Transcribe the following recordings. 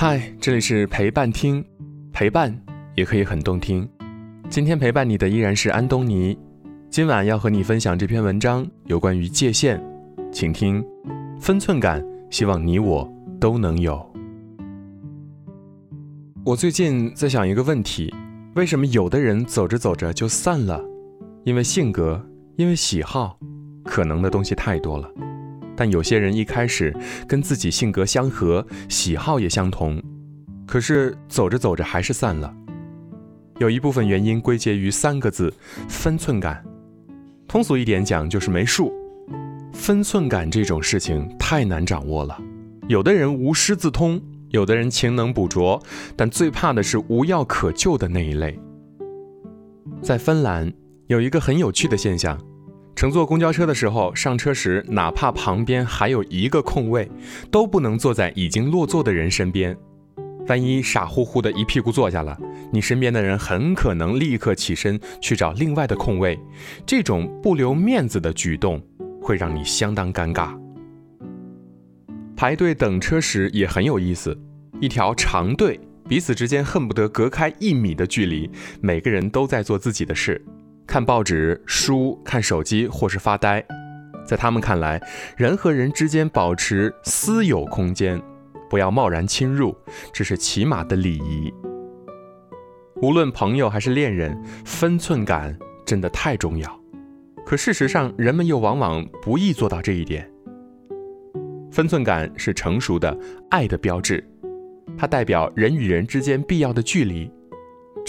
嗨，这里是陪伴听，陪伴也可以很动听。今天陪伴你的依然是安东尼。今晚要和你分享这篇文章，有关于界限，请听。分寸感，希望你我都能有。我最近在想一个问题：为什么有的人走着走着就散了？因为性格，因为喜好，可能的东西太多了。但有些人一开始跟自己性格相合，喜好也相同，可是走着走着还是散了。有一部分原因归结于三个字：分寸感。通俗一点讲，就是没数。分寸感这种事情太难掌握了。有的人无师自通，有的人勤能补拙，但最怕的是无药可救的那一类。在芬兰有一个很有趣的现象。乘坐公交车的时候，上车时哪怕旁边还有一个空位，都不能坐在已经落座的人身边。万一傻乎乎的一屁股坐下了，你身边的人很可能立刻起身去找另外的空位。这种不留面子的举动会让你相当尴尬。排队等车时也很有意思，一条长队，彼此之间恨不得隔开一米的距离，每个人都在做自己的事。看报纸、书、看手机或是发呆，在他们看来，人和人之间保持私有空间，不要贸然侵入，这是起码的礼仪。无论朋友还是恋人，分寸感真的太重要。可事实上，人们又往往不易做到这一点。分寸感是成熟的爱的标志，它代表人与人之间必要的距离。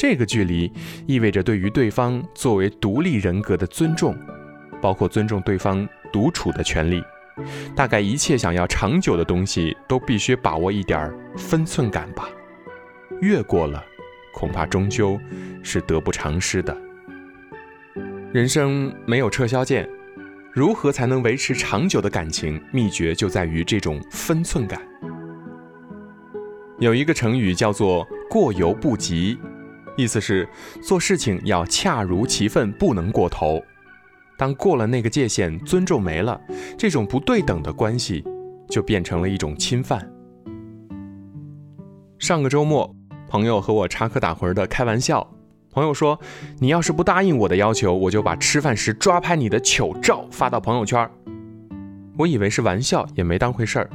这个距离意味着对于对方作为独立人格的尊重，包括尊重对方独处的权利。大概一切想要长久的东西都必须把握一点分寸感吧。越过了，恐怕终究是得不偿失的。人生没有撤销键，如何才能维持长久的感情？秘诀就在于这种分寸感。有一个成语叫做“过犹不及”。意思是做事情要恰如其分，不能过头。当过了那个界限，尊重没了，这种不对等的关系就变成了一种侵犯。上个周末，朋友和我插科打诨的开玩笑。朋友说：“你要是不答应我的要求，我就把吃饭时抓拍你的糗照发到朋友圈。”我以为是玩笑，也没当回事儿。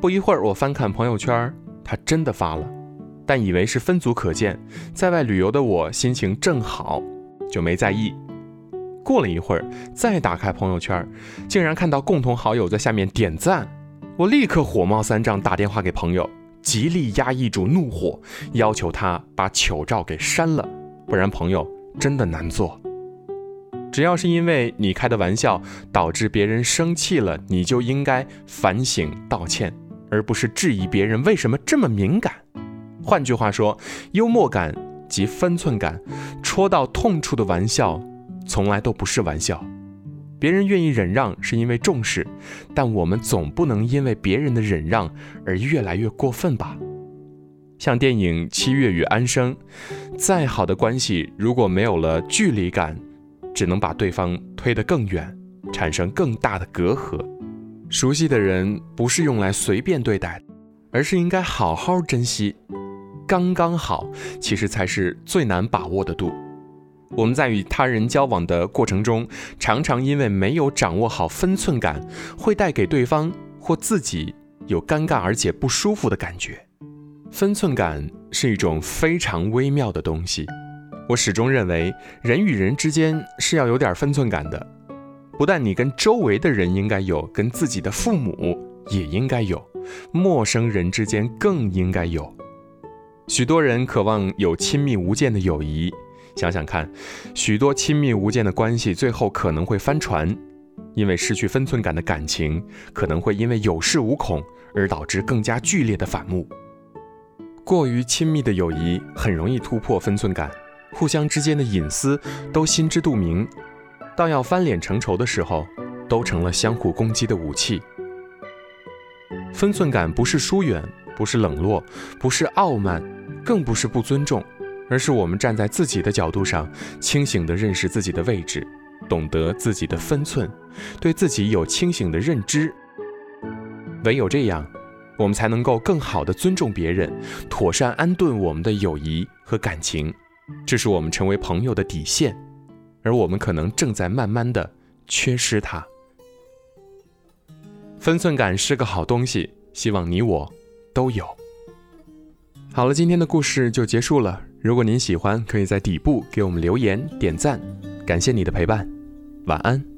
不一会儿，我翻看朋友圈，他真的发了。但以为是分组可见，在外旅游的我心情正好，就没在意。过了一会儿，再打开朋友圈，竟然看到共同好友在下面点赞，我立刻火冒三丈，打电话给朋友，极力压抑住怒火，要求他把糗照给删了，不然朋友真的难做。只要是因为你开的玩笑导致别人生气了，你就应该反省道歉，而不是质疑别人为什么这么敏感。换句话说，幽默感及分寸感，戳到痛处的玩笑，从来都不是玩笑。别人愿意忍让是因为重视，但我们总不能因为别人的忍让而越来越过分吧？像电影《七月与安生》，再好的关系，如果没有了距离感，只能把对方推得更远，产生更大的隔阂。熟悉的人不是用来随便对待，而是应该好好珍惜。刚刚好，其实才是最难把握的度。我们在与他人交往的过程中，常常因为没有掌握好分寸感，会带给对方或自己有尴尬而且不舒服的感觉。分寸感是一种非常微妙的东西。我始终认为，人与人之间是要有点分寸感的。不但你跟周围的人应该有，跟自己的父母也应该有，陌生人之间更应该有。许多人渴望有亲密无间的友谊，想想看，许多亲密无间的关系最后可能会翻船，因为失去分寸感的感情，可能会因为有恃无恐而导致更加剧烈的反目。过于亲密的友谊很容易突破分寸感，互相之间的隐私都心知肚明，到要翻脸成仇的时候，都成了相互攻击的武器。分寸感不是疏远，不是冷落，不是傲慢。更不是不尊重，而是我们站在自己的角度上，清醒地认识自己的位置，懂得自己的分寸，对自己有清醒的认知。唯有这样，我们才能够更好的尊重别人，妥善安顿我们的友谊和感情。这是我们成为朋友的底线，而我们可能正在慢慢的缺失它。分寸感是个好东西，希望你我都有。好了，今天的故事就结束了。如果您喜欢，可以在底部给我们留言点赞，感谢你的陪伴，晚安。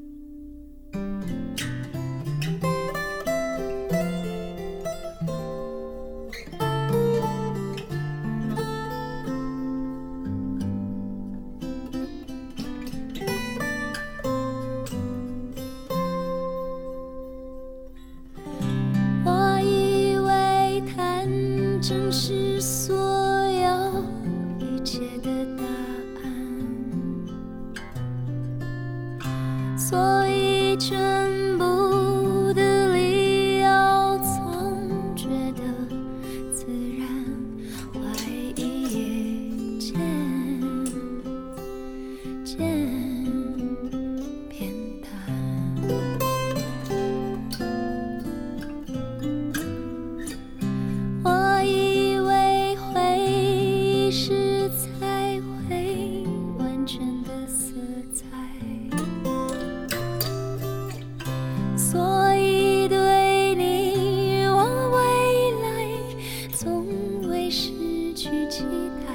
失去期待，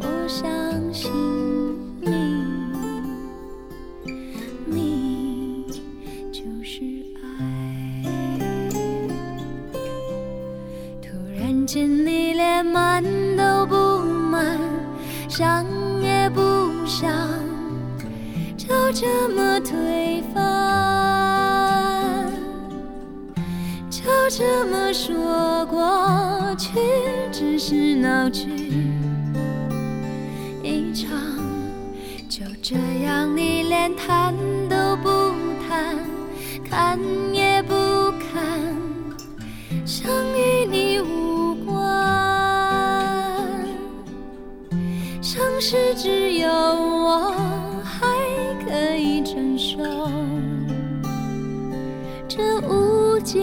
我相信你，你就是爱。突然间你连满都不满，想也不想，就这么推翻。就这么说过去，只是闹剧一场。就这样，你连谈都不谈，看也不看，想与你无关，像是只有我还可以承受。这无解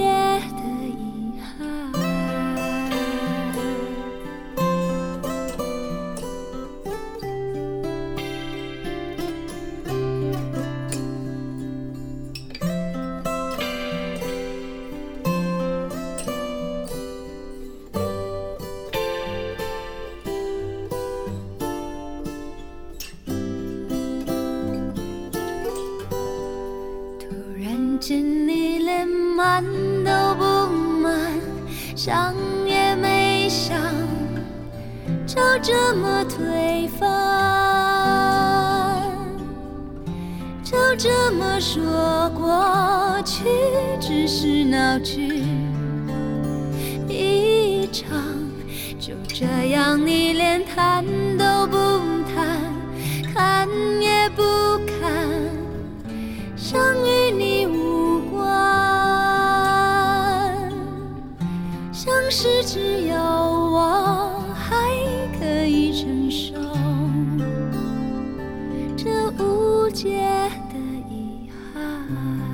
就这么推翻。就这么说过去，只是闹剧一场。就这样，你连谈界的遗憾。